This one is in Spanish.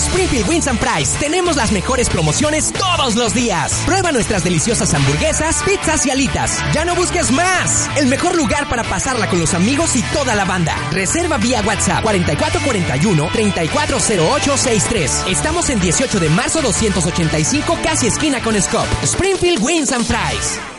Springfield Wings and Fries tenemos las mejores promociones todos los días. Prueba nuestras deliciosas hamburguesas, pizzas y alitas. Ya no busques más. El mejor lugar para pasarla con los amigos y toda la banda. Reserva vía WhatsApp 4441-340863. Estamos en 18 de marzo 285, casi esquina con Scope Springfield Wings and Fries.